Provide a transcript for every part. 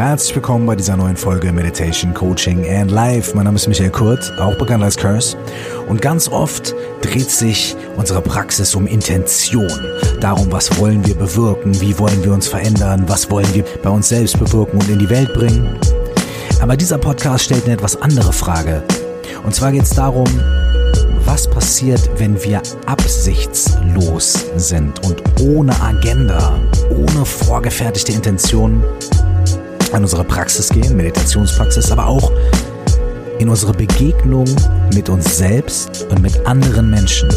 Herzlich willkommen bei dieser neuen Folge Meditation, Coaching and Life. Mein Name ist Michael Kurt, auch bekannt als Curse. Und ganz oft dreht sich unsere Praxis um Intention. Darum, was wollen wir bewirken, wie wollen wir uns verändern, was wollen wir bei uns selbst bewirken und in die Welt bringen. Aber dieser Podcast stellt eine etwas andere Frage. Und zwar geht es darum, was passiert, wenn wir absichtslos sind und ohne Agenda, ohne vorgefertigte Intentionen an unsere Praxis gehen, Meditationspraxis, aber auch in unsere Begegnung mit uns selbst und mit anderen Menschen.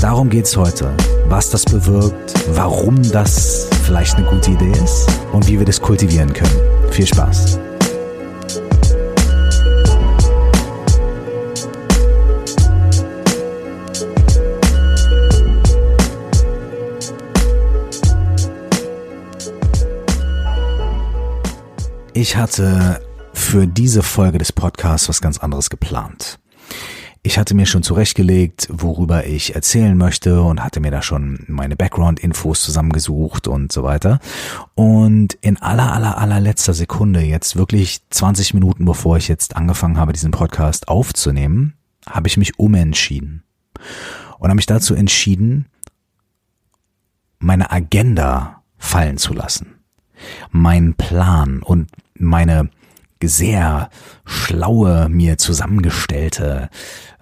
Darum geht es heute, was das bewirkt, warum das vielleicht eine gute Idee ist und wie wir das kultivieren können. Viel Spaß! Ich hatte für diese Folge des Podcasts was ganz anderes geplant. Ich hatte mir schon zurechtgelegt, worüber ich erzählen möchte und hatte mir da schon meine Background-Infos zusammengesucht und so weiter. Und in aller, aller, allerletzter Sekunde, jetzt wirklich 20 Minuten bevor ich jetzt angefangen habe, diesen Podcast aufzunehmen, habe ich mich umentschieden. Und habe mich dazu entschieden, meine Agenda fallen zu lassen. Mein Plan und meine sehr schlaue, mir zusammengestellte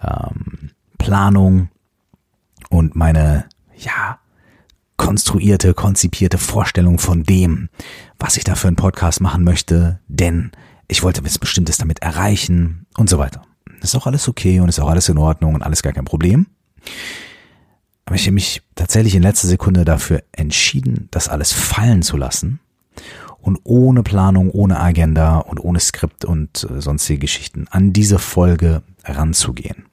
ähm, Planung und meine, ja, konstruierte, konzipierte Vorstellung von dem, was ich da für einen Podcast machen möchte, denn ich wollte was Bestimmtes damit erreichen und so weiter. Ist auch alles okay und ist auch alles in Ordnung und alles gar kein Problem. Aber ich habe mich tatsächlich in letzter Sekunde dafür entschieden, das alles fallen zu lassen und ohne Planung, ohne Agenda und ohne Skript und äh, sonstige Geschichten an diese Folge ranzugehen.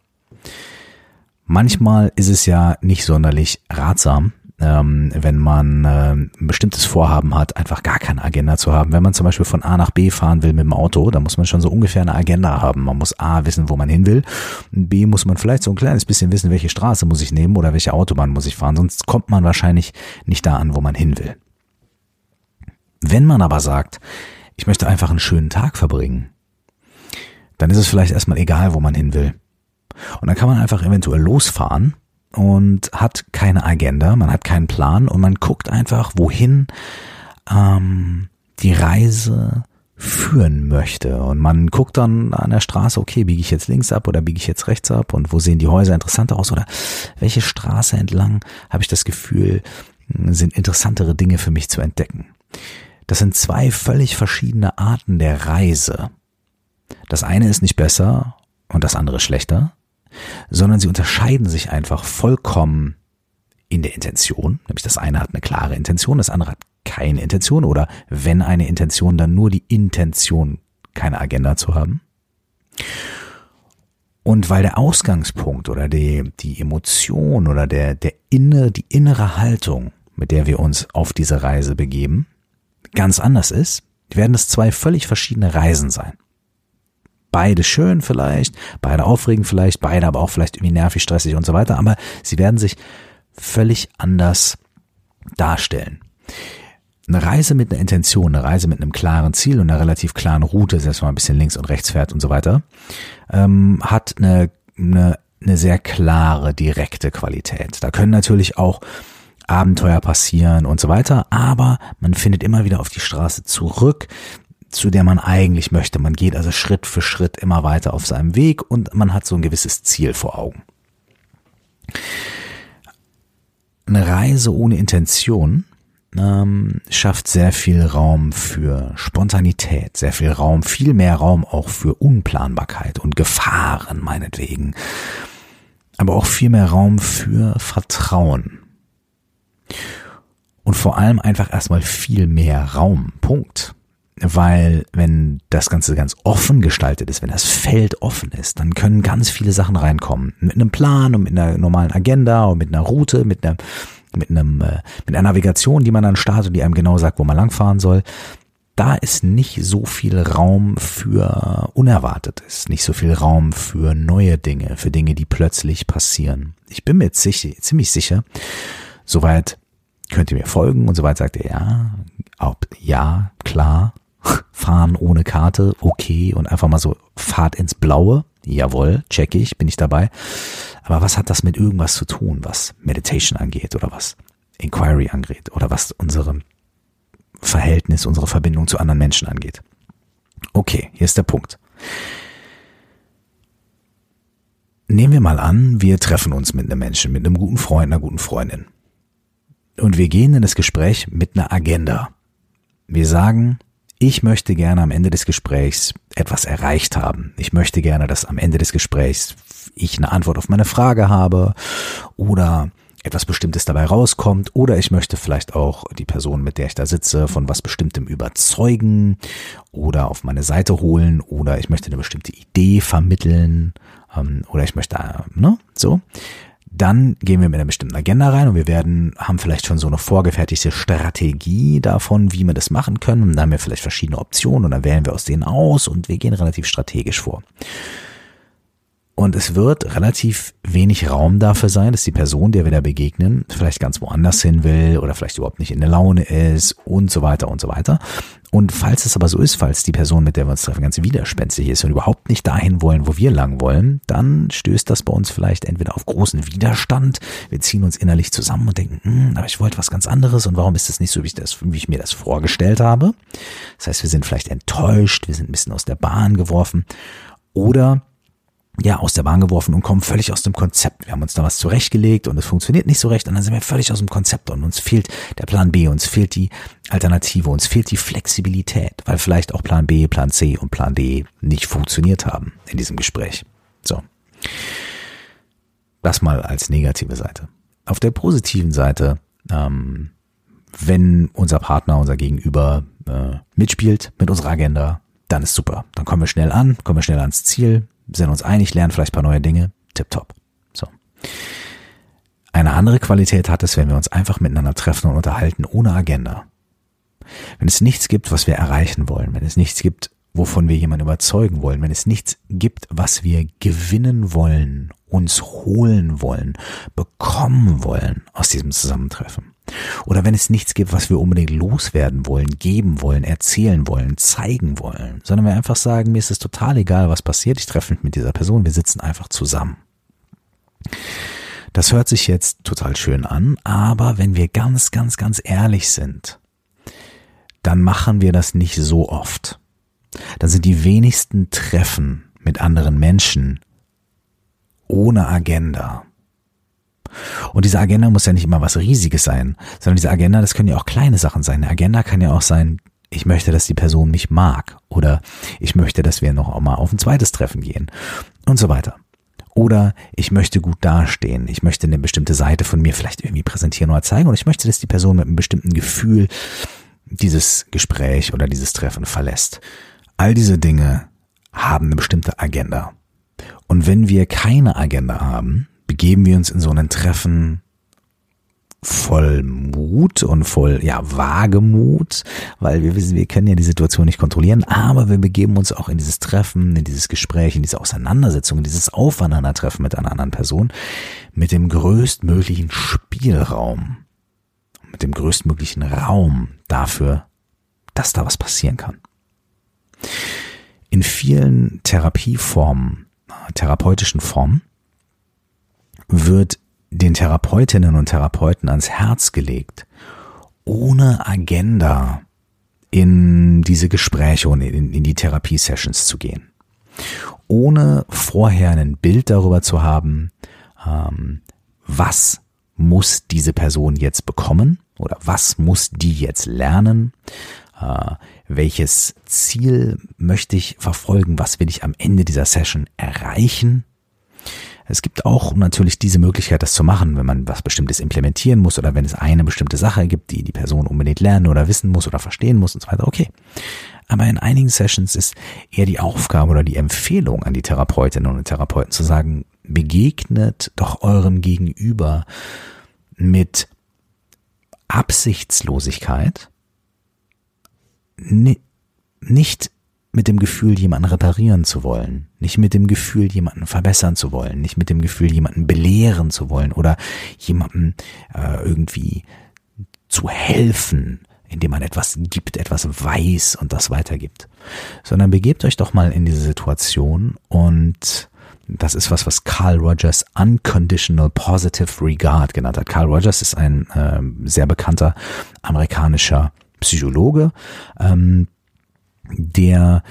Manchmal ist es ja nicht sonderlich ratsam, ähm, wenn man äh, ein bestimmtes Vorhaben hat, einfach gar keine Agenda zu haben. Wenn man zum Beispiel von A nach B fahren will mit dem Auto, dann muss man schon so ungefähr eine Agenda haben. Man muss A wissen, wo man hin will. B muss man vielleicht so ein kleines bisschen wissen, welche Straße muss ich nehmen oder welche Autobahn muss ich fahren. Sonst kommt man wahrscheinlich nicht da an, wo man hin will. Wenn man aber sagt, ich möchte einfach einen schönen Tag verbringen, dann ist es vielleicht erstmal egal, wo man hin will. Und dann kann man einfach eventuell losfahren und hat keine Agenda, man hat keinen Plan und man guckt einfach, wohin ähm, die Reise führen möchte. Und man guckt dann an der Straße, okay, biege ich jetzt links ab oder biege ich jetzt rechts ab und wo sehen die Häuser interessanter aus oder welche Straße entlang habe ich das Gefühl, sind interessantere Dinge für mich zu entdecken. Das sind zwei völlig verschiedene Arten der Reise. Das eine ist nicht besser und das andere schlechter, sondern sie unterscheiden sich einfach vollkommen in der Intention. Nämlich das eine hat eine klare Intention, das andere hat keine Intention oder wenn eine Intention, dann nur die Intention, keine Agenda zu haben. Und weil der Ausgangspunkt oder die, die Emotion oder der, der inne, die innere Haltung, mit der wir uns auf diese Reise begeben, ganz anders ist, werden es zwei völlig verschiedene Reisen sein. Beide schön vielleicht, beide aufregend vielleicht, beide aber auch vielleicht irgendwie nervig, stressig und so weiter, aber sie werden sich völlig anders darstellen. Eine Reise mit einer Intention, eine Reise mit einem klaren Ziel und einer relativ klaren Route, selbst wenn man ein bisschen links und rechts fährt und so weiter, ähm, hat eine, eine, eine sehr klare, direkte Qualität. Da können natürlich auch Abenteuer passieren und so weiter, aber man findet immer wieder auf die Straße zurück, zu der man eigentlich möchte. Man geht also Schritt für Schritt immer weiter auf seinem Weg und man hat so ein gewisses Ziel vor Augen. Eine Reise ohne Intention ähm, schafft sehr viel Raum für Spontanität, sehr viel Raum, viel mehr Raum auch für Unplanbarkeit und Gefahren meinetwegen, aber auch viel mehr Raum für Vertrauen. Und vor allem einfach erstmal viel mehr Raum. Punkt. Weil wenn das Ganze ganz offen gestaltet ist, wenn das Feld offen ist, dann können ganz viele Sachen reinkommen. Mit einem Plan und mit einer normalen Agenda und mit einer Route, mit einer, mit einem, äh, mit einer Navigation, die man dann startet und die einem genau sagt, wo man langfahren soll. Da ist nicht so viel Raum für Unerwartetes, nicht so viel Raum für neue Dinge, für Dinge, die plötzlich passieren. Ich bin mir ziemlich sicher, soweit könnt ihr mir folgen und so weiter, sagt er, ja, ob, ja, klar. fahren ohne Karte, okay, und einfach mal so Fahrt ins Blaue, jawohl, check ich, bin ich dabei. Aber was hat das mit irgendwas zu tun, was Meditation angeht oder was Inquiry angeht oder was unsere Verhältnis, unsere Verbindung zu anderen Menschen angeht? Okay, hier ist der Punkt. Nehmen wir mal an, wir treffen uns mit einem Menschen, mit einem guten Freund, einer guten Freundin. Und wir gehen in das Gespräch mit einer Agenda. Wir sagen, ich möchte gerne am Ende des Gesprächs etwas erreicht haben. Ich möchte gerne, dass am Ende des Gesprächs ich eine Antwort auf meine Frage habe oder etwas Bestimmtes dabei rauskommt oder ich möchte vielleicht auch die Person, mit der ich da sitze, von was Bestimmtem überzeugen oder auf meine Seite holen oder ich möchte eine bestimmte Idee vermitteln ähm, oder ich möchte, äh, ne, so. Dann gehen wir mit einer bestimmten Agenda rein und wir werden, haben vielleicht schon so eine vorgefertigte Strategie davon, wie wir das machen können. Und dann haben wir vielleicht verschiedene Optionen und dann wählen wir aus denen aus und wir gehen relativ strategisch vor. Und es wird relativ wenig Raum dafür sein, dass die Person, der wir da begegnen, vielleicht ganz woanders hin will oder vielleicht überhaupt nicht in der Laune ist und so weiter und so weiter. Und falls es aber so ist, falls die Person, mit der wir uns treffen, ganz widerspenstig ist und überhaupt nicht dahin wollen, wo wir lang wollen, dann stößt das bei uns vielleicht entweder auf großen Widerstand. Wir ziehen uns innerlich zusammen und denken, hm, aber ich wollte was ganz anderes und warum ist das nicht so, wie ich, das, wie ich mir das vorgestellt habe? Das heißt, wir sind vielleicht enttäuscht, wir sind ein bisschen aus der Bahn geworfen oder ja, aus der Bahn geworfen und kommen völlig aus dem Konzept. Wir haben uns da was zurechtgelegt und es funktioniert nicht so recht und dann sind wir völlig aus dem Konzept und uns fehlt der Plan B, uns fehlt die Alternative, uns fehlt die Flexibilität, weil vielleicht auch Plan B, Plan C und Plan D nicht funktioniert haben in diesem Gespräch. So. Das mal als negative Seite. Auf der positiven Seite, ähm, wenn unser Partner, unser Gegenüber äh, mitspielt mit unserer Agenda, dann ist super. Dann kommen wir schnell an, kommen wir schnell ans Ziel, sind uns einig, lernen vielleicht ein paar neue Dinge, tipptopp. So. Eine andere Qualität hat es, wenn wir uns einfach miteinander treffen und unterhalten, ohne Agenda. Wenn es nichts gibt, was wir erreichen wollen, wenn es nichts gibt, wovon wir jemanden überzeugen wollen, wenn es nichts gibt, was wir gewinnen wollen, uns holen wollen, bekommen wollen aus diesem Zusammentreffen, oder wenn es nichts gibt, was wir unbedingt loswerden wollen, geben wollen, erzählen wollen, zeigen wollen, sondern wir einfach sagen, mir ist es total egal, was passiert, ich treffe mich mit dieser Person, wir sitzen einfach zusammen. Das hört sich jetzt total schön an, aber wenn wir ganz, ganz, ganz ehrlich sind, dann machen wir das nicht so oft. Dann sind die wenigsten Treffen mit anderen Menschen ohne Agenda. Und diese Agenda muss ja nicht immer was Riesiges sein, sondern diese Agenda, das können ja auch kleine Sachen sein. Eine Agenda kann ja auch sein, ich möchte, dass die Person mich mag oder ich möchte, dass wir noch mal auf ein zweites Treffen gehen und so weiter. Oder ich möchte gut dastehen, ich möchte eine bestimmte Seite von mir vielleicht irgendwie präsentieren oder zeigen und ich möchte, dass die Person mit einem bestimmten Gefühl dieses Gespräch oder dieses Treffen verlässt. All diese Dinge haben eine bestimmte Agenda. Und wenn wir keine Agenda haben, begeben wir uns in so ein Treffen voll Mut und voll, ja, Wagemut, weil wir wissen, wir können ja die Situation nicht kontrollieren, aber wir begeben uns auch in dieses Treffen, in dieses Gespräch, in diese Auseinandersetzung, in dieses Aufeinandertreffen mit einer anderen Person mit dem größtmöglichen Spielraum, mit dem größtmöglichen Raum dafür, dass da was passieren kann. In vielen Therapieformen, therapeutischen Formen, wird den Therapeutinnen und Therapeuten ans Herz gelegt, ohne Agenda in diese Gespräche und in, in die Therapiesessions zu gehen. Ohne vorher ein Bild darüber zu haben, ähm, was muss diese Person jetzt bekommen oder was muss die jetzt lernen, äh, welches Ziel möchte ich verfolgen, was will ich am Ende dieser Session erreichen es gibt auch natürlich diese Möglichkeit, das zu machen, wenn man was Bestimmtes implementieren muss oder wenn es eine bestimmte Sache gibt, die die Person unbedingt lernen oder wissen muss oder verstehen muss und so weiter. Okay. Aber in einigen Sessions ist eher die Aufgabe oder die Empfehlung an die Therapeutinnen und Therapeuten zu sagen, begegnet doch eurem Gegenüber mit Absichtslosigkeit, nicht mit dem Gefühl, jemanden reparieren zu wollen, nicht mit dem Gefühl, jemanden verbessern zu wollen, nicht mit dem Gefühl, jemanden belehren zu wollen oder jemanden äh, irgendwie zu helfen, indem man etwas gibt, etwas weiß und das weitergibt, sondern begebt euch doch mal in diese Situation und das ist was, was Carl Rogers Unconditional Positive Regard genannt hat. Carl Rogers ist ein äh, sehr bekannter amerikanischer Psychologe, ähm, der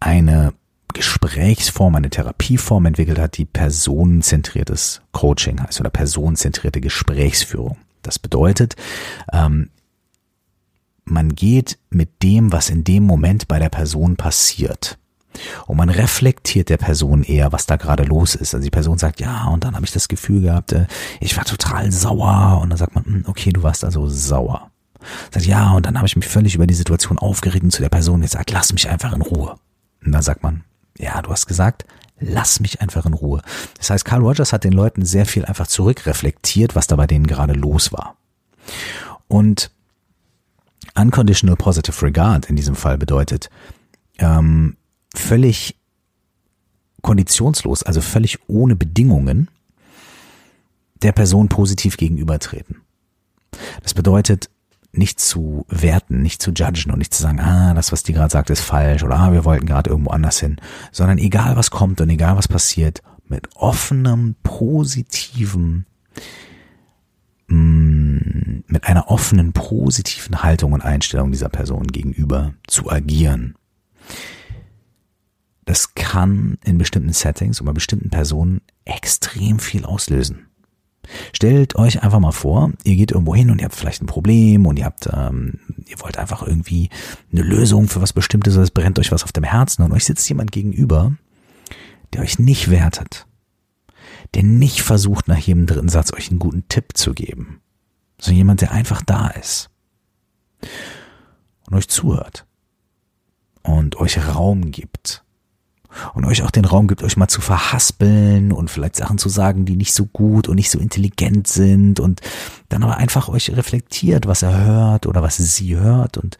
eine Gesprächsform, eine Therapieform entwickelt hat, die personenzentriertes Coaching heißt oder personenzentrierte Gesprächsführung. Das bedeutet, ähm, man geht mit dem, was in dem Moment bei der Person passiert. Und man reflektiert der Person eher, was da gerade los ist. Also die Person sagt, ja, und dann habe ich das Gefühl gehabt, äh, ich war total sauer. Und dann sagt man, hm, okay, du warst also sauer. Sagt, ja, und dann habe ich mich völlig über die Situation aufgeregt und zu der Person gesagt, lass mich einfach in Ruhe. Und dann sagt man, ja, du hast gesagt, lass mich einfach in Ruhe. Das heißt, Carl Rogers hat den Leuten sehr viel einfach zurückreflektiert, was da bei denen gerade los war. Und Unconditional Positive Regard in diesem Fall bedeutet ähm, völlig konditionslos, also völlig ohne Bedingungen der Person positiv gegenübertreten. Das bedeutet, nicht zu werten, nicht zu judgen und nicht zu sagen, ah, das, was die gerade sagt, ist falsch oder ah, wir wollten gerade irgendwo anders hin, sondern egal was kommt und egal was passiert, mit offenem, positiven Mm, mit einer offenen, positiven Haltung und Einstellung dieser Person gegenüber zu agieren. Das kann in bestimmten Settings und bei bestimmten Personen extrem viel auslösen. Stellt euch einfach mal vor, ihr geht irgendwo hin und ihr habt vielleicht ein Problem und ihr habt, ähm, ihr wollt einfach irgendwie eine Lösung für was Bestimmtes es brennt euch was auf dem Herzen und euch sitzt jemand gegenüber, der euch nicht wertet, der nicht versucht, nach jedem dritten Satz euch einen guten Tipp zu geben, sondern jemand, der einfach da ist und euch zuhört und euch Raum gibt und euch auch den Raum gibt, euch mal zu verhaspeln und vielleicht Sachen zu sagen, die nicht so gut und nicht so intelligent sind und dann aber einfach euch reflektiert, was er hört oder was sie hört und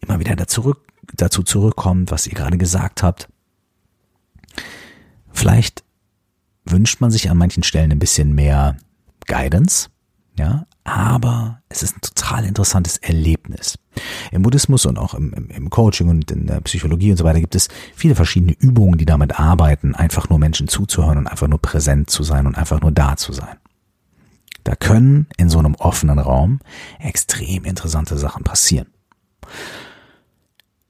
immer wieder dazu, dazu zurückkommt, was ihr gerade gesagt habt. Vielleicht wünscht man sich an manchen Stellen ein bisschen mehr Guidance, ja, aber es ist ein total interessantes Erlebnis. Im Buddhismus und auch im, im, im, Coaching und in der Psychologie und so weiter gibt es viele verschiedene Übungen, die damit arbeiten, einfach nur Menschen zuzuhören und einfach nur präsent zu sein und einfach nur da zu sein. Da können in so einem offenen Raum extrem interessante Sachen passieren.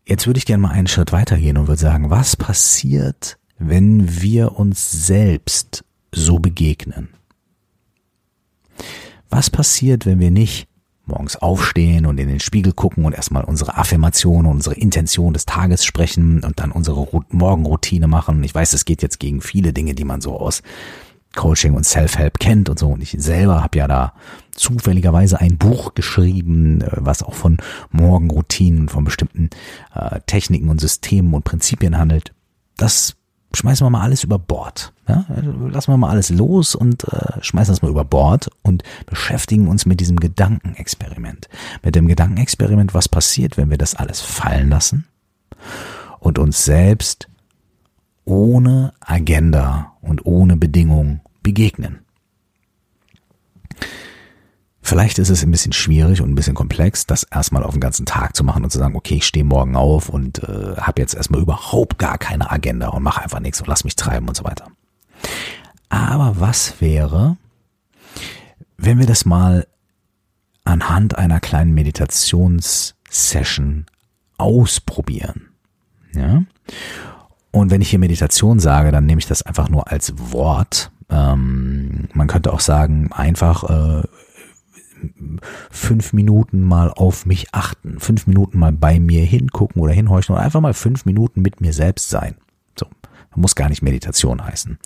Jetzt würde ich gerne mal einen Schritt weitergehen und würde sagen, was passiert, wenn wir uns selbst so begegnen? Was passiert, wenn wir nicht morgens aufstehen und in den Spiegel gucken und erstmal unsere Affirmation unsere Intention des Tages sprechen und dann unsere Morgenroutine machen? Ich weiß, es geht jetzt gegen viele Dinge, die man so aus Coaching und Self-Help kennt und so. Und ich selber habe ja da zufälligerweise ein Buch geschrieben, äh, was auch von Morgenroutinen, von bestimmten äh, Techniken und Systemen und Prinzipien handelt. Das schmeißen wir mal alles über Bord. Ja? Lassen wir mal alles los und äh, schmeißen das mal über Bord und beschäftigen uns mit diesem Gedankenexperiment. Mit dem Gedankenexperiment, was passiert, wenn wir das alles fallen lassen und uns selbst ohne Agenda und ohne Bedingung begegnen. Vielleicht ist es ein bisschen schwierig und ein bisschen komplex, das erstmal auf den ganzen Tag zu machen und zu sagen, okay, ich stehe morgen auf und äh, habe jetzt erstmal überhaupt gar keine Agenda und mache einfach nichts und lass mich treiben und so weiter. Aber was wäre, wenn wir das mal anhand einer kleinen Meditationssession ausprobieren? Ja? Und wenn ich hier Meditation sage, dann nehme ich das einfach nur als Wort. Ähm, man könnte auch sagen, einfach äh, fünf Minuten mal auf mich achten, fünf Minuten mal bei mir hingucken oder hinhorchen und einfach mal fünf Minuten mit mir selbst sein. Muss gar nicht Meditation heißen.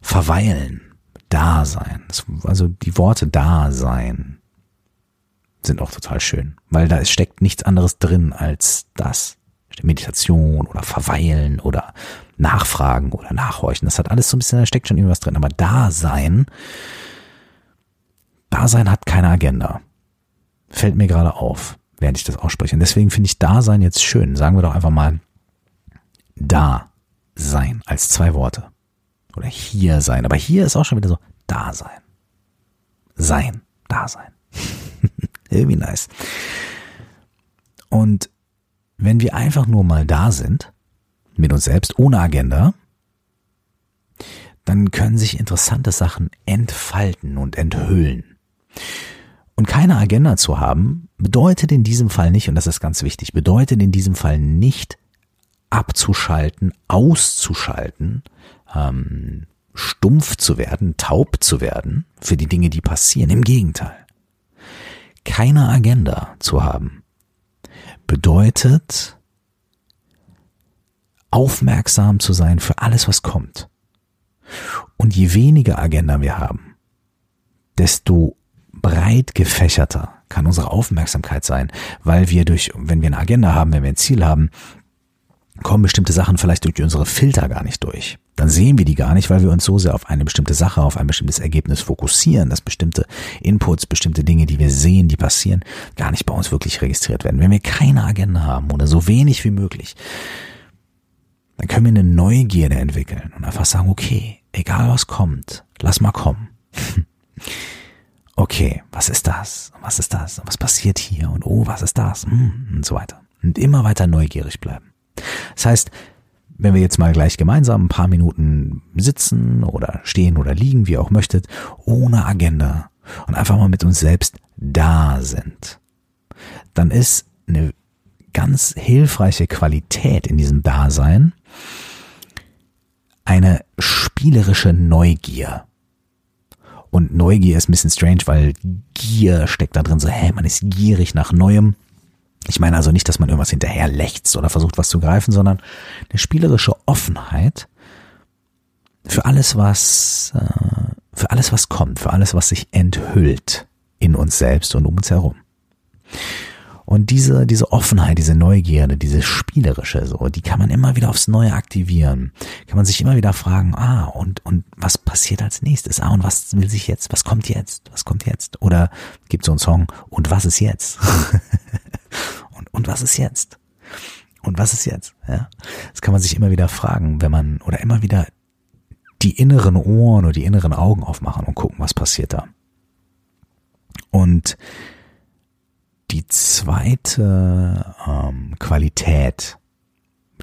Verweilen, da sein, also die Worte da sein sind auch total schön, weil da steckt nichts anderes drin als das. Meditation oder Verweilen oder Nachfragen oder Nachhorchen. Das hat alles so ein bisschen, da steckt schon irgendwas drin. Aber da sein, Dasein hat keine Agenda. Fällt mir gerade auf, während ich das ausspreche. Und deswegen finde ich Dasein jetzt schön. Sagen wir doch einfach mal da sein als zwei Worte. Oder hier sein. Aber hier ist auch schon wieder so Dasein. Sein. Dasein. Irgendwie nice. Und wenn wir einfach nur mal da sind, mit uns selbst, ohne Agenda, dann können sich interessante Sachen entfalten und enthüllen. Und keine Agenda zu haben, bedeutet in diesem Fall nicht, und das ist ganz wichtig, bedeutet in diesem Fall nicht abzuschalten, auszuschalten, ähm, stumpf zu werden, taub zu werden für die Dinge, die passieren. Im Gegenteil. Keine Agenda zu haben bedeutet aufmerksam zu sein für alles, was kommt. Und je weniger Agenda wir haben, desto breit gefächerter kann unsere Aufmerksamkeit sein, weil wir durch, wenn wir eine Agenda haben, wenn wir ein Ziel haben, kommen bestimmte Sachen vielleicht durch unsere Filter gar nicht durch. Dann sehen wir die gar nicht, weil wir uns so sehr auf eine bestimmte Sache, auf ein bestimmtes Ergebnis fokussieren, dass bestimmte Inputs, bestimmte Dinge, die wir sehen, die passieren, gar nicht bei uns wirklich registriert werden. Wenn wir keine Agenda haben oder so wenig wie möglich, dann können wir eine Neugierde entwickeln und einfach sagen, okay, egal was kommt, lass mal kommen. okay, was ist das? Was ist das? Was passiert hier? Und oh, was ist das? Hm, und so weiter. Und immer weiter neugierig bleiben. Das heißt, wenn wir jetzt mal gleich gemeinsam ein paar Minuten sitzen oder stehen oder liegen, wie ihr auch möchtet, ohne Agenda und einfach mal mit uns selbst da sind, dann ist eine ganz hilfreiche Qualität in diesem Dasein eine spielerische Neugier. Und Neugier ist ein bisschen strange, weil Gier steckt da drin, so, hä, man ist gierig nach Neuem. Ich meine also nicht, dass man irgendwas hinterher lächzt oder versucht, was zu greifen, sondern eine spielerische Offenheit für alles, was, äh, für alles, was kommt, für alles, was sich enthüllt in uns selbst und um uns herum. Und diese, diese Offenheit, diese Neugierde, diese spielerische, so, die kann man immer wieder aufs Neue aktivieren. Kann man sich immer wieder fragen, ah, und, und was passiert als nächstes? Ah, und was will sich jetzt? Was kommt jetzt? Was kommt jetzt? Oder gibt so einen Song, und was ist jetzt? und, und was ist jetzt? Und was ist jetzt? Ja, das kann man sich immer wieder fragen, wenn man, oder immer wieder die inneren Ohren oder die inneren Augen aufmachen und gucken, was passiert da. Und die zweite ähm, Qualität,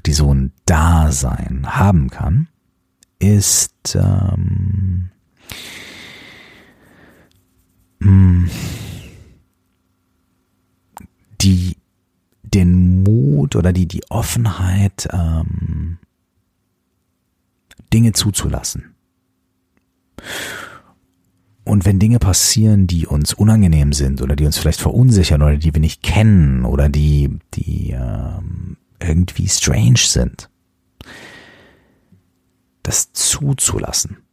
die so ein Dasein haben kann, ist ähm, mm, die den Mut oder die die Offenheit ähm, Dinge zuzulassen. Und wenn Dinge passieren, die uns unangenehm sind oder die uns vielleicht verunsichern oder die wir nicht kennen oder die, die ähm, irgendwie strange sind, das zuzulassen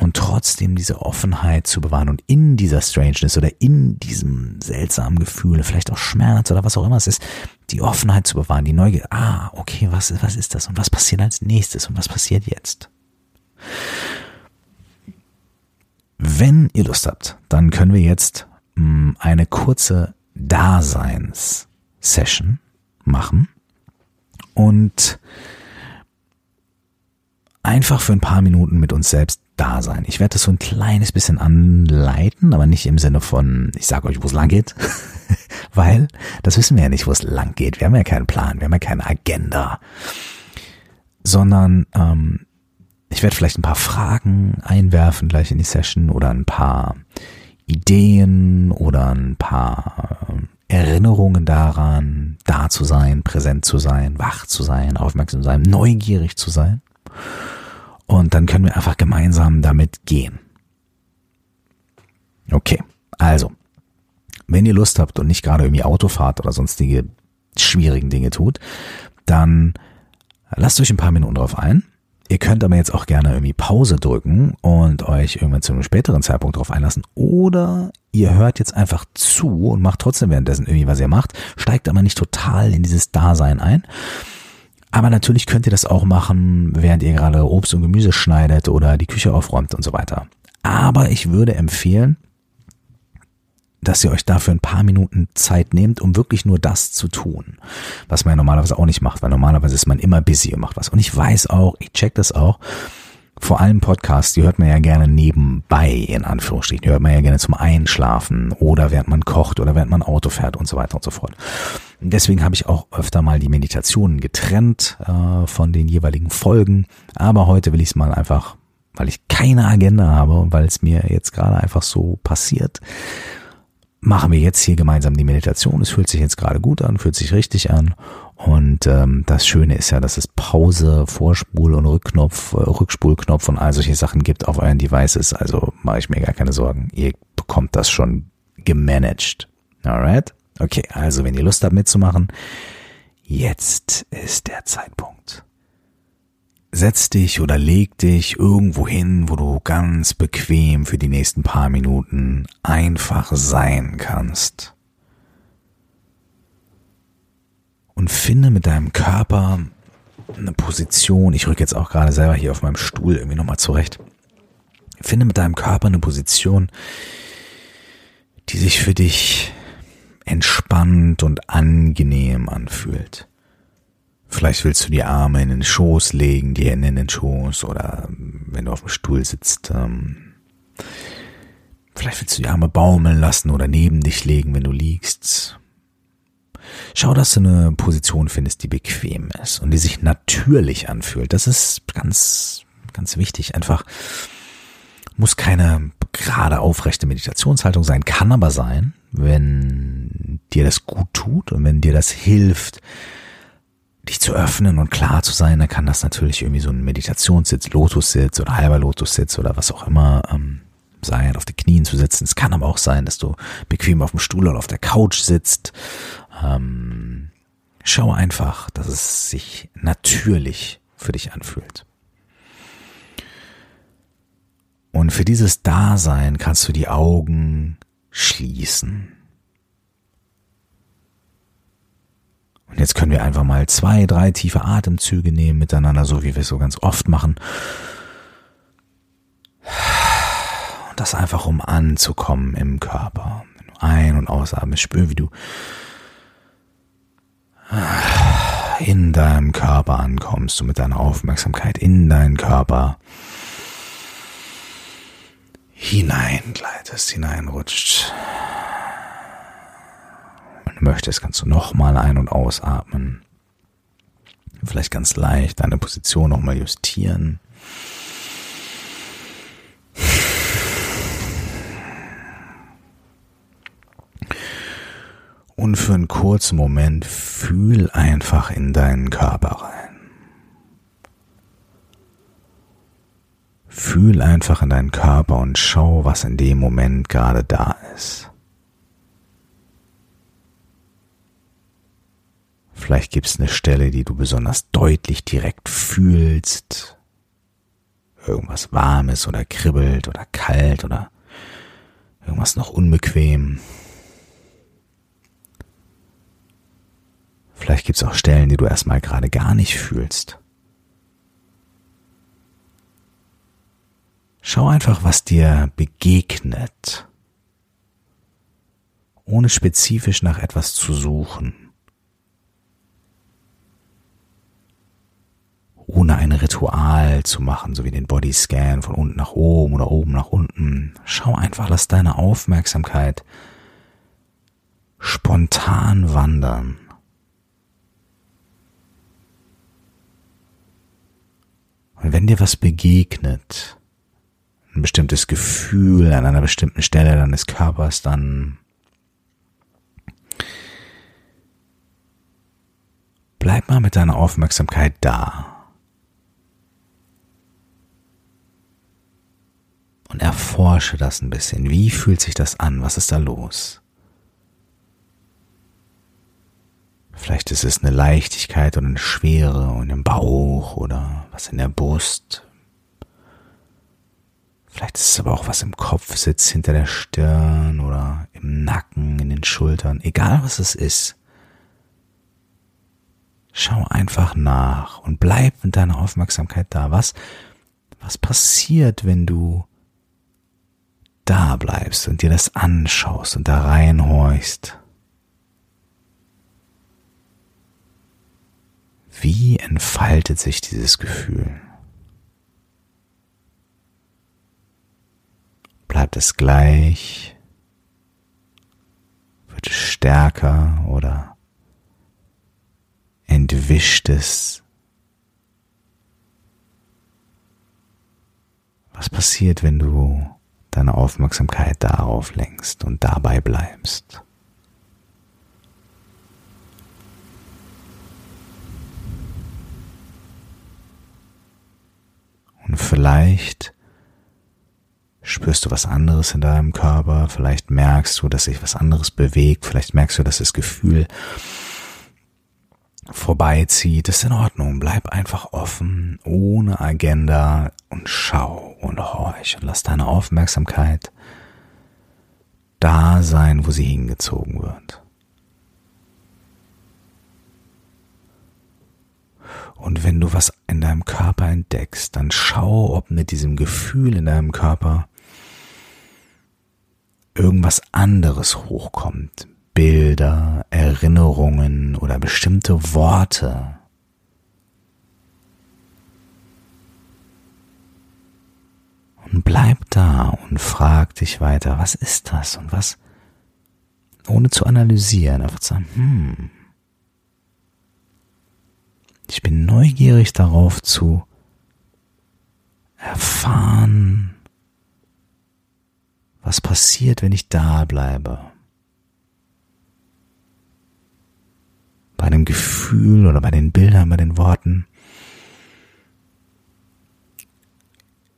und trotzdem diese Offenheit zu bewahren und in dieser Strangeness oder in diesem seltsamen Gefühl, vielleicht auch Schmerz oder was auch immer es ist, die Offenheit zu bewahren, die Neugier, ah, okay, was, was ist das? Und was passiert als nächstes? Und was passiert jetzt? Wenn ihr Lust habt, dann können wir jetzt mm, eine kurze Daseins-Session machen und einfach für ein paar Minuten mit uns selbst da sein. Ich werde das so ein kleines bisschen anleiten, aber nicht im Sinne von, ich sage euch, wo es lang geht, weil das wissen wir ja nicht, wo es lang geht. Wir haben ja keinen Plan, wir haben ja keine Agenda, sondern ähm, ich werde vielleicht ein paar Fragen einwerfen gleich in die Session oder ein paar Ideen oder ein paar äh, Erinnerungen daran, da zu sein, präsent zu sein, wach zu sein, aufmerksam zu sein, neugierig zu sein. Und dann können wir einfach gemeinsam damit gehen. Okay, also, wenn ihr Lust habt und nicht gerade irgendwie Auto fahrt oder sonstige schwierigen Dinge tut, dann lasst euch ein paar Minuten drauf ein Ihr könnt aber jetzt auch gerne irgendwie Pause drücken und euch irgendwann zu einem späteren Zeitpunkt drauf einlassen. Oder ihr hört jetzt einfach zu und macht trotzdem währenddessen irgendwie, was ihr macht, steigt aber nicht total in dieses Dasein ein. Aber natürlich könnt ihr das auch machen, während ihr gerade Obst und Gemüse schneidet oder die Küche aufräumt und so weiter. Aber ich würde empfehlen, dass ihr euch dafür ein paar Minuten Zeit nehmt, um wirklich nur das zu tun, was man ja normalerweise auch nicht macht, weil normalerweise ist man immer busy und macht was. Und ich weiß auch, ich check das auch, vor allem Podcasts, die hört man ja gerne nebenbei, in Anführungsstrichen, die hört man ja gerne zum Einschlafen oder während man kocht oder während man Auto fährt und so weiter und so fort. Deswegen habe ich auch öfter mal die Meditationen getrennt äh, von den jeweiligen Folgen. Aber heute will ich es mal einfach, weil ich keine Agenda habe und weil es mir jetzt gerade einfach so passiert, machen wir jetzt hier gemeinsam die Meditation. Es fühlt sich jetzt gerade gut an, fühlt sich richtig an. Und ähm, das Schöne ist ja, dass es Pause, Vorspul- und Rückknopf, äh, Rückspulknopf und all solche Sachen gibt auf euren Devices. Also mache ich mir gar keine Sorgen. Ihr bekommt das schon gemanagt. Alright? Okay, also wenn ihr Lust habt mitzumachen, jetzt ist der Zeitpunkt. Setz dich oder leg dich irgendwo hin, wo du ganz bequem für die nächsten paar Minuten einfach sein kannst. Und finde mit deinem Körper eine Position, ich rücke jetzt auch gerade selber hier auf meinem Stuhl irgendwie nochmal zurecht. Finde mit deinem Körper eine Position, die sich für dich entspannt und angenehm anfühlt. Vielleicht willst du die Arme in den Schoß legen, die Hände in den Schoß oder wenn du auf dem Stuhl sitzt, ähm, vielleicht willst du die Arme baumeln lassen oder neben dich legen, wenn du liegst. Schau, dass du eine Position findest, die bequem ist und die sich natürlich anfühlt. Das ist ganz, ganz wichtig. Einfach muss keine gerade aufrechte Meditationshaltung sein, kann aber sein, wenn dir das gut tut und wenn dir das hilft, dich zu öffnen und klar zu sein, dann kann das natürlich irgendwie so ein Meditationssitz, Lotussitz oder halber Lotussitz oder was auch immer ähm, sein, auf die Knien zu sitzen. Es kann aber auch sein, dass du bequem auf dem Stuhl oder auf der Couch sitzt. Ähm, schau einfach, dass es sich natürlich für dich anfühlt. Und für dieses Dasein kannst du die Augen schließen. Und jetzt können wir einfach mal zwei, drei tiefe Atemzüge nehmen miteinander, so wie wir es so ganz oft machen. Und das einfach um anzukommen im Körper. Wenn du ein- und ausatmest, spür, wie du in deinem Körper ankommst, du mit deiner Aufmerksamkeit in deinen Körper hineingleitest, hineinrutscht. Wenn du möchtest, kannst du nochmal ein- und ausatmen. Vielleicht ganz leicht deine Position nochmal justieren. Und für einen kurzen Moment fühl einfach in deinen Körper rein. Fühl einfach in deinen Körper und schau, was in dem Moment gerade da ist. Vielleicht gibt es eine Stelle, die du besonders deutlich direkt fühlst. Irgendwas warmes oder kribbelt oder kalt oder irgendwas noch unbequem. Vielleicht gibt es auch Stellen, die du erstmal gerade gar nicht fühlst. Schau einfach, was dir begegnet, ohne spezifisch nach etwas zu suchen, ohne ein Ritual zu machen, so wie den Bodyscan von unten nach oben oder oben nach unten. Schau einfach, lass deine Aufmerksamkeit spontan wandern. Und wenn dir was begegnet, ein bestimmtes Gefühl an einer bestimmten Stelle deines Körpers, dann bleib mal mit deiner Aufmerksamkeit da. Und erforsche das ein bisschen. Wie fühlt sich das an? Was ist da los? Vielleicht ist es eine Leichtigkeit und eine Schwere und im Bauch oder was in der Brust, Vielleicht ist es aber auch was im Kopf sitzt, hinter der Stirn oder im Nacken, in den Schultern. Egal was es ist. Schau einfach nach und bleib mit deiner Aufmerksamkeit da. Was, was passiert, wenn du da bleibst und dir das anschaust und da reinhorchst? Wie entfaltet sich dieses Gefühl? Bleibt es gleich? Wird es stärker oder Entwischtes. Was passiert, wenn du deine Aufmerksamkeit darauf lenkst und dabei bleibst? Und vielleicht spürst du was anderes in deinem Körper, vielleicht merkst du, dass sich was anderes bewegt, vielleicht merkst du, dass das Gefühl vorbeizieht, ist in Ordnung. Bleib einfach offen, ohne Agenda und schau und horch und lass deine Aufmerksamkeit da sein, wo sie hingezogen wird. Und wenn du was in deinem Körper entdeckst, dann schau, ob mit diesem Gefühl in deinem Körper irgendwas anderes hochkommt. Bilder, Erinnerungen oder bestimmte Worte. Und bleib da und frag dich weiter, was ist das und was, ohne zu analysieren, einfach zu sagen, hm, ich bin neugierig darauf zu erfahren, was passiert, wenn ich da bleibe. Bei dem Gefühl oder bei den Bildern, bei den Worten.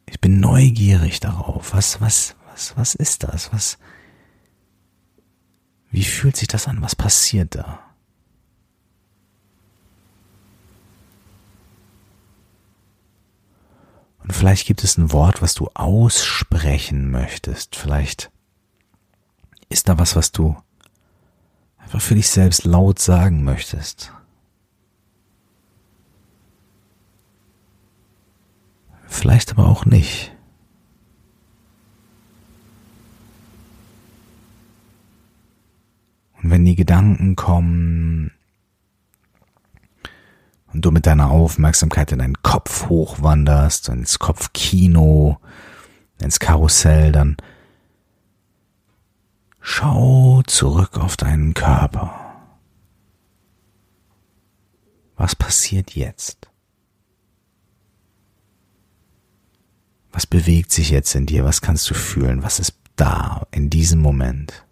Ich bin neugierig darauf. Was, was, was, was ist das? Was, wie fühlt sich das an? Was passiert da? Und vielleicht gibt es ein Wort, was du aussprechen möchtest. Vielleicht ist da was, was du einfach für dich selbst laut sagen möchtest. Vielleicht aber auch nicht. Und wenn die Gedanken kommen, und du mit deiner Aufmerksamkeit in deinen Kopf hochwanderst, ins Kopfkino, ins Karussell, dann schau zurück auf deinen Körper. Was passiert jetzt? Was bewegt sich jetzt in dir? Was kannst du fühlen? Was ist da in diesem Moment?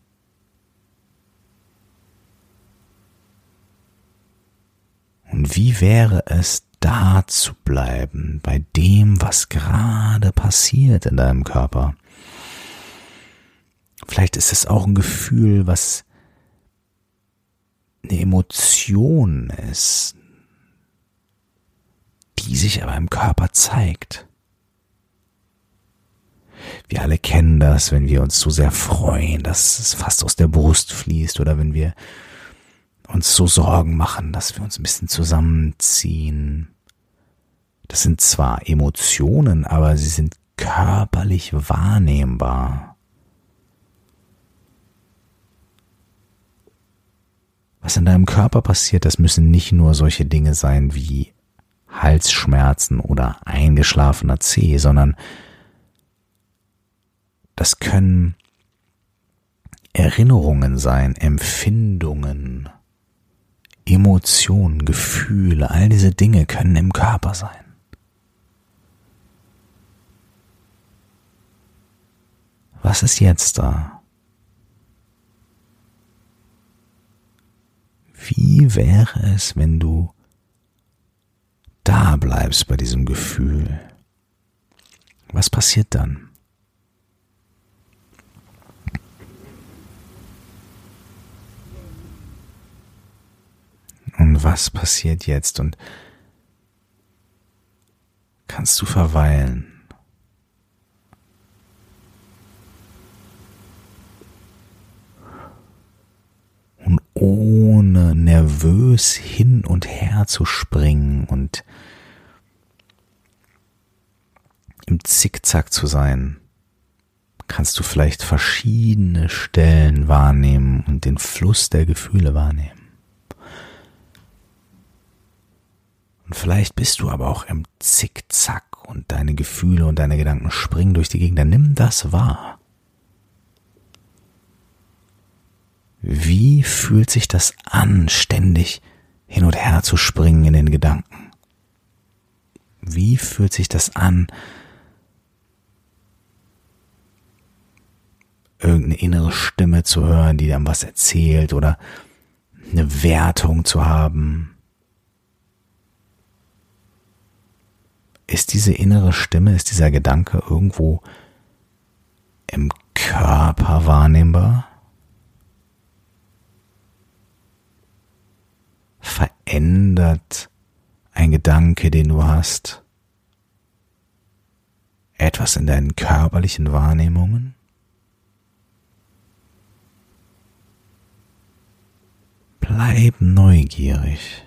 Und wie wäre es, da zu bleiben, bei dem, was gerade passiert in deinem Körper? Vielleicht ist es auch ein Gefühl, was eine Emotion ist, die sich aber im Körper zeigt. Wir alle kennen das, wenn wir uns so sehr freuen, dass es fast aus der Brust fließt oder wenn wir uns so Sorgen machen, dass wir uns ein bisschen zusammenziehen. Das sind zwar Emotionen, aber sie sind körperlich wahrnehmbar. Was in deinem Körper passiert, das müssen nicht nur solche Dinge sein wie Halsschmerzen oder eingeschlafener Zeh, sondern das können Erinnerungen sein, Empfindungen, Emotionen, Gefühle, all diese Dinge können im Körper sein. Was ist jetzt da? Wie wäre es, wenn du da bleibst bei diesem Gefühl? Was passiert dann? Und was passiert jetzt? Und kannst du verweilen? Und ohne nervös hin und her zu springen und im Zickzack zu sein, kannst du vielleicht verschiedene Stellen wahrnehmen und den Fluss der Gefühle wahrnehmen. Und vielleicht bist du aber auch im Zickzack und deine Gefühle und deine Gedanken springen durch die Gegend. Dann nimm das wahr. Wie fühlt sich das an, ständig hin und her zu springen in den Gedanken. Wie fühlt sich das an, irgendeine innere Stimme zu hören, die dann was erzählt oder eine Wertung zu haben? Ist diese innere Stimme, ist dieser Gedanke irgendwo im Körper wahrnehmbar? Verändert ein Gedanke, den du hast, etwas in deinen körperlichen Wahrnehmungen? Bleib neugierig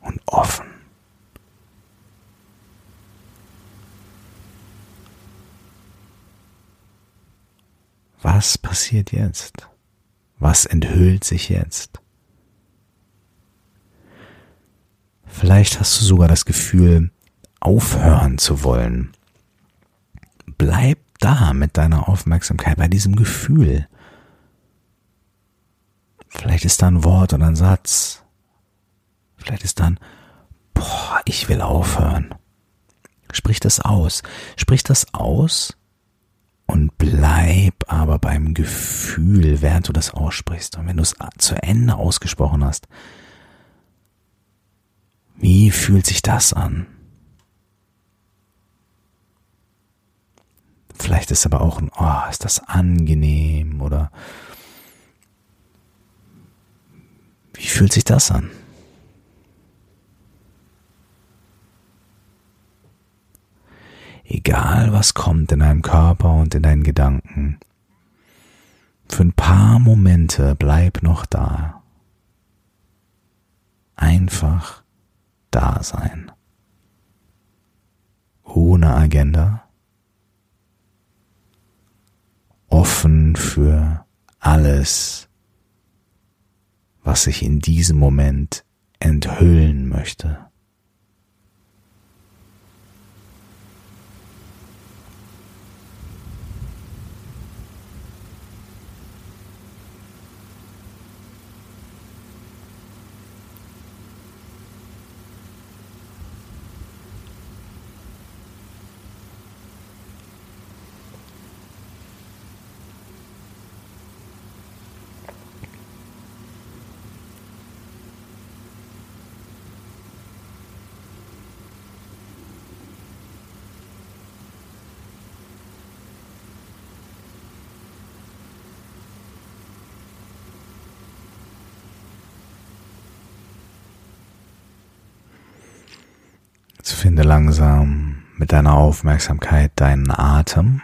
und offen. Was passiert jetzt? Was enthüllt sich jetzt? Vielleicht hast du sogar das Gefühl, aufhören zu wollen. Bleib da mit deiner Aufmerksamkeit bei diesem Gefühl. Vielleicht ist da ein Wort oder ein Satz. Vielleicht ist dann, boah, ich will aufhören. Sprich das aus. Sprich das aus und bleib aber beim Gefühl, während du das aussprichst. Und wenn du es zu Ende ausgesprochen hast, wie fühlt sich das an? Vielleicht ist aber auch ein, oh, ist das angenehm oder wie fühlt sich das an? Egal was kommt in deinem Körper und in deinen Gedanken. Für ein paar Momente bleib noch da. Einfach da sein. Ohne Agenda. Offen für alles, was sich in diesem Moment enthüllen möchte. Jetzt finde langsam mit deiner Aufmerksamkeit deinen Atem.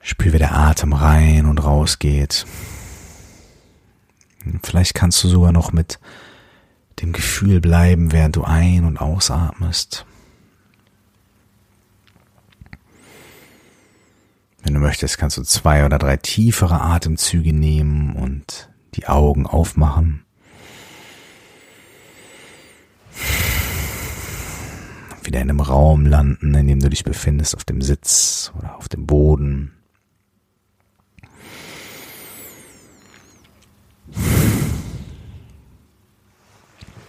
Spür, wie der Atem rein und raus geht. Vielleicht kannst du sogar noch mit dem Gefühl bleiben, während du ein- und ausatmest. Wenn du möchtest, kannst du zwei oder drei tiefere Atemzüge nehmen und die Augen aufmachen. Wieder in einem Raum landen, in dem du dich befindest, auf dem Sitz oder auf dem Boden.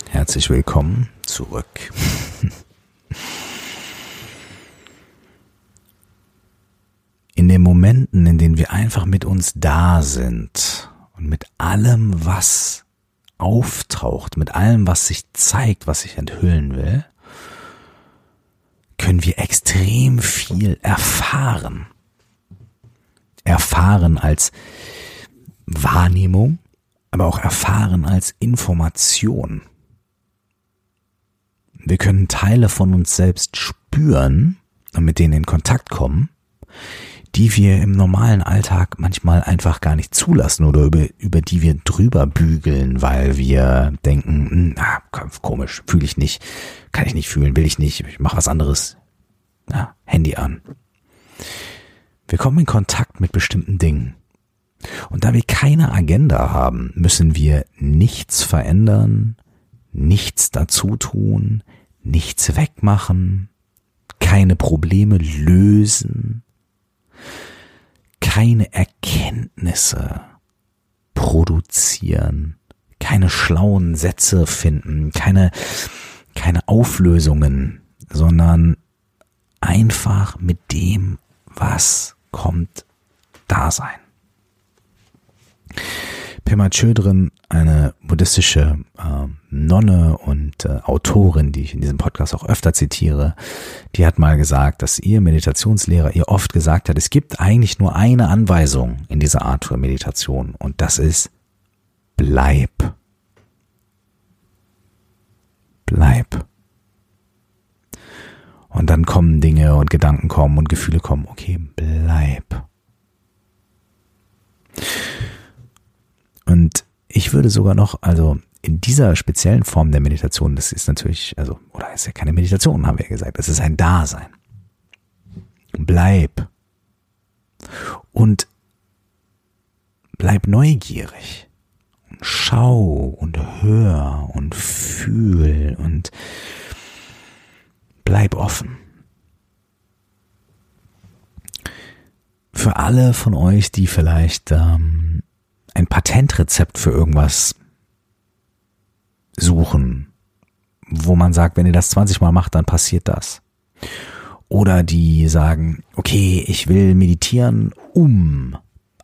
Herzlich willkommen zurück. In den Momenten, in denen wir einfach mit uns da sind und mit allem, was auftaucht, mit allem, was sich zeigt, was sich enthüllen will, können wir extrem viel erfahren. Erfahren als Wahrnehmung, aber auch erfahren als Information. Wir können Teile von uns selbst spüren und mit denen in Kontakt kommen, die wir im normalen Alltag manchmal einfach gar nicht zulassen oder über, über die wir drüber bügeln, weil wir denken, hm, ah, komisch, fühle ich nicht, kann ich nicht fühlen, will ich nicht, ich mache was anderes. Ja, Handy an. Wir kommen in Kontakt mit bestimmten Dingen. Und da wir keine Agenda haben, müssen wir nichts verändern, nichts dazu tun, nichts wegmachen, keine Probleme lösen, keine Erkenntnisse produzieren, keine schlauen Sätze finden, keine, keine Auflösungen, sondern einfach mit dem, was kommt, da sein. Pema Chödrin, eine buddhistische äh, Nonne und äh, Autorin, die ich in diesem Podcast auch öfter zitiere, die hat mal gesagt, dass ihr Meditationslehrer ihr oft gesagt hat, es gibt eigentlich nur eine Anweisung in dieser Art von Meditation und das ist bleib. Bleib. Und dann kommen Dinge und Gedanken kommen und Gefühle kommen. Okay, bleib. Und ich würde sogar noch, also in dieser speziellen Form der Meditation, das ist natürlich, also, oder ist ja keine Meditation, haben wir ja gesagt, es ist ein Dasein. Bleib. Und bleib neugierig. Und schau und hör und fühl und bleib offen. Für alle von euch, die vielleicht ähm, ein Patentrezept für irgendwas suchen, wo man sagt, wenn ihr das 20 Mal macht, dann passiert das. Oder die sagen, okay, ich will meditieren, um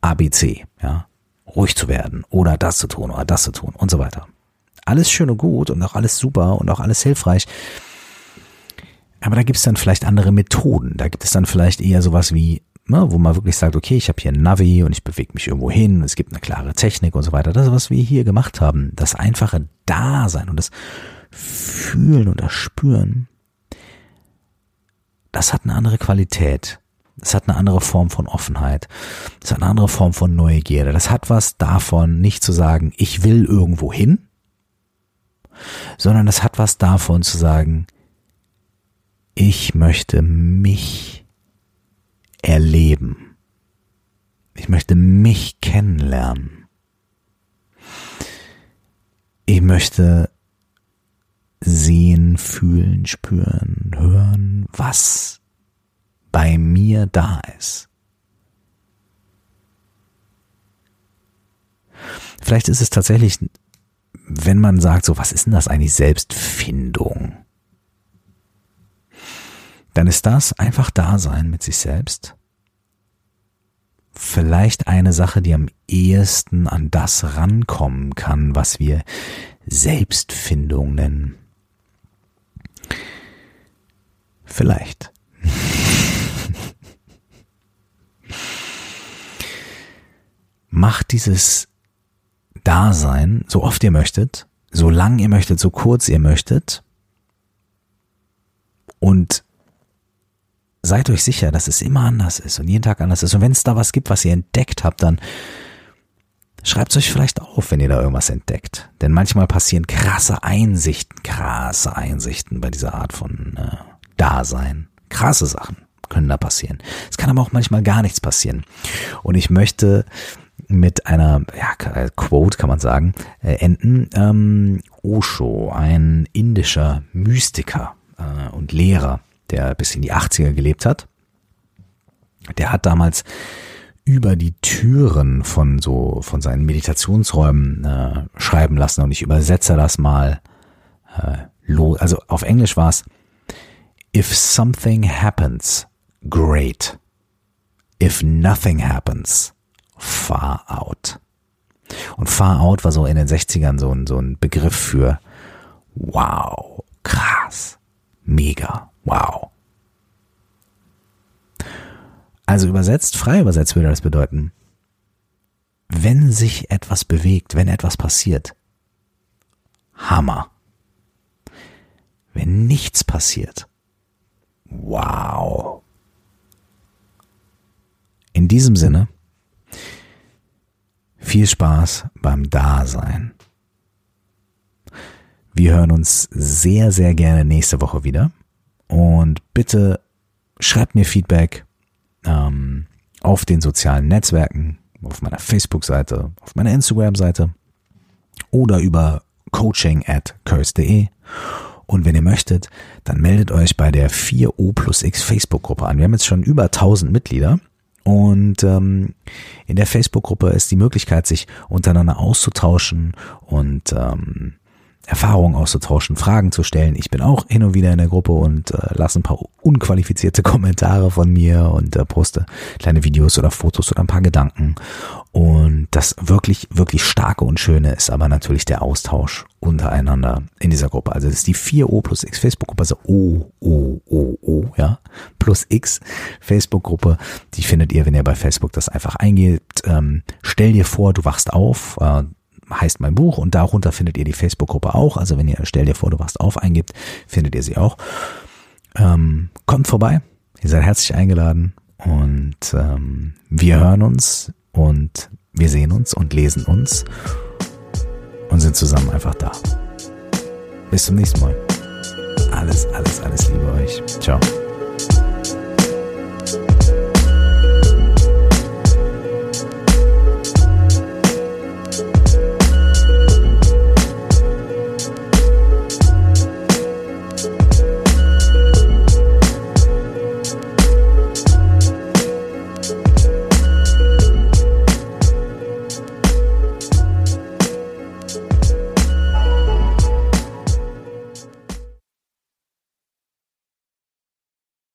ABC, ja, ruhig zu werden oder das zu tun oder das zu tun und so weiter. Alles schön und gut und auch alles super und auch alles hilfreich. Aber da gibt es dann vielleicht andere Methoden. Da gibt es dann vielleicht eher sowas wie ne, wo man wirklich sagt, okay, ich habe hier ein Navi und ich bewege mich irgendwo hin, es gibt eine klare Technik und so weiter. Das, was wir hier gemacht haben, das einfache Dasein und das Fühlen und das Spüren, das hat eine andere Qualität. Das hat eine andere Form von Offenheit. Das hat eine andere Form von Neugierde. Das hat was davon, nicht zu sagen, ich will irgendwo hin, sondern das hat was davon zu sagen, ich möchte mich erleben. Ich möchte mich kennenlernen. Ich möchte sehen, fühlen, spüren, hören, was bei mir da ist. Vielleicht ist es tatsächlich, wenn man sagt, so, was ist denn das eigentlich Selbstfindung? Dann ist das einfach Dasein mit sich selbst. Vielleicht eine Sache, die am ehesten an das rankommen kann, was wir Selbstfindung nennen. Vielleicht. Macht dieses Dasein so oft ihr möchtet, so lang ihr möchtet, so kurz ihr möchtet und seid euch sicher, dass es immer anders ist und jeden Tag anders ist. Und wenn es da was gibt, was ihr entdeckt habt, dann schreibt es euch vielleicht auf, wenn ihr da irgendwas entdeckt. Denn manchmal passieren krasse Einsichten, krasse Einsichten bei dieser Art von äh, Dasein. Krasse Sachen können da passieren. Es kann aber auch manchmal gar nichts passieren. Und ich möchte mit einer ja, Quote, kann man sagen, äh, enden. Ähm, Osho, ein indischer Mystiker äh, und Lehrer, der bis in die 80er gelebt hat, der hat damals über die Türen von so von seinen Meditationsräumen äh, schreiben lassen und ich übersetze das mal äh, also auf Englisch war es If something happens, great. If nothing happens, far out. Und far out war so in den 60ern so ein, so ein Begriff für wow, krass, mega. Wow. Also übersetzt, frei übersetzt würde das bedeuten, wenn sich etwas bewegt, wenn etwas passiert, Hammer. Wenn nichts passiert, wow. In diesem Sinne, viel Spaß beim Dasein. Wir hören uns sehr, sehr gerne nächste Woche wieder. Und bitte schreibt mir Feedback ähm, auf den sozialen Netzwerken, auf meiner Facebook-Seite, auf meiner Instagram-Seite oder über coaching at curse.de. Und wenn ihr möchtet, dann meldet euch bei der 4O plus X Facebook-Gruppe an. Wir haben jetzt schon über 1000 Mitglieder Und ähm, in der Facebook-Gruppe ist die Möglichkeit, sich untereinander auszutauschen und ähm, Erfahrungen auszutauschen, Fragen zu stellen. Ich bin auch hin und wieder in der Gruppe und äh, lasse ein paar unqualifizierte Kommentare von mir und äh, poste kleine Videos oder Fotos oder ein paar Gedanken. Und das wirklich, wirklich starke und schöne ist aber natürlich der Austausch untereinander in dieser Gruppe. Also es ist die 4O plus X Facebook-Gruppe, also O, O, O, O, ja, plus X Facebook-Gruppe. Die findet ihr, wenn ihr bei Facebook das einfach eingebt. Ähm, stell dir vor, du wachst auf, äh, heißt mein Buch und darunter findet ihr die Facebook-Gruppe auch. Also wenn ihr stell dir vor, du wachst auf eingibt, findet ihr sie auch. Ähm, kommt vorbei, ihr seid herzlich eingeladen und ähm, wir hören uns und wir sehen uns und lesen uns und sind zusammen einfach da. Bis zum nächsten Mal. Alles, alles, alles Liebe euch. Ciao.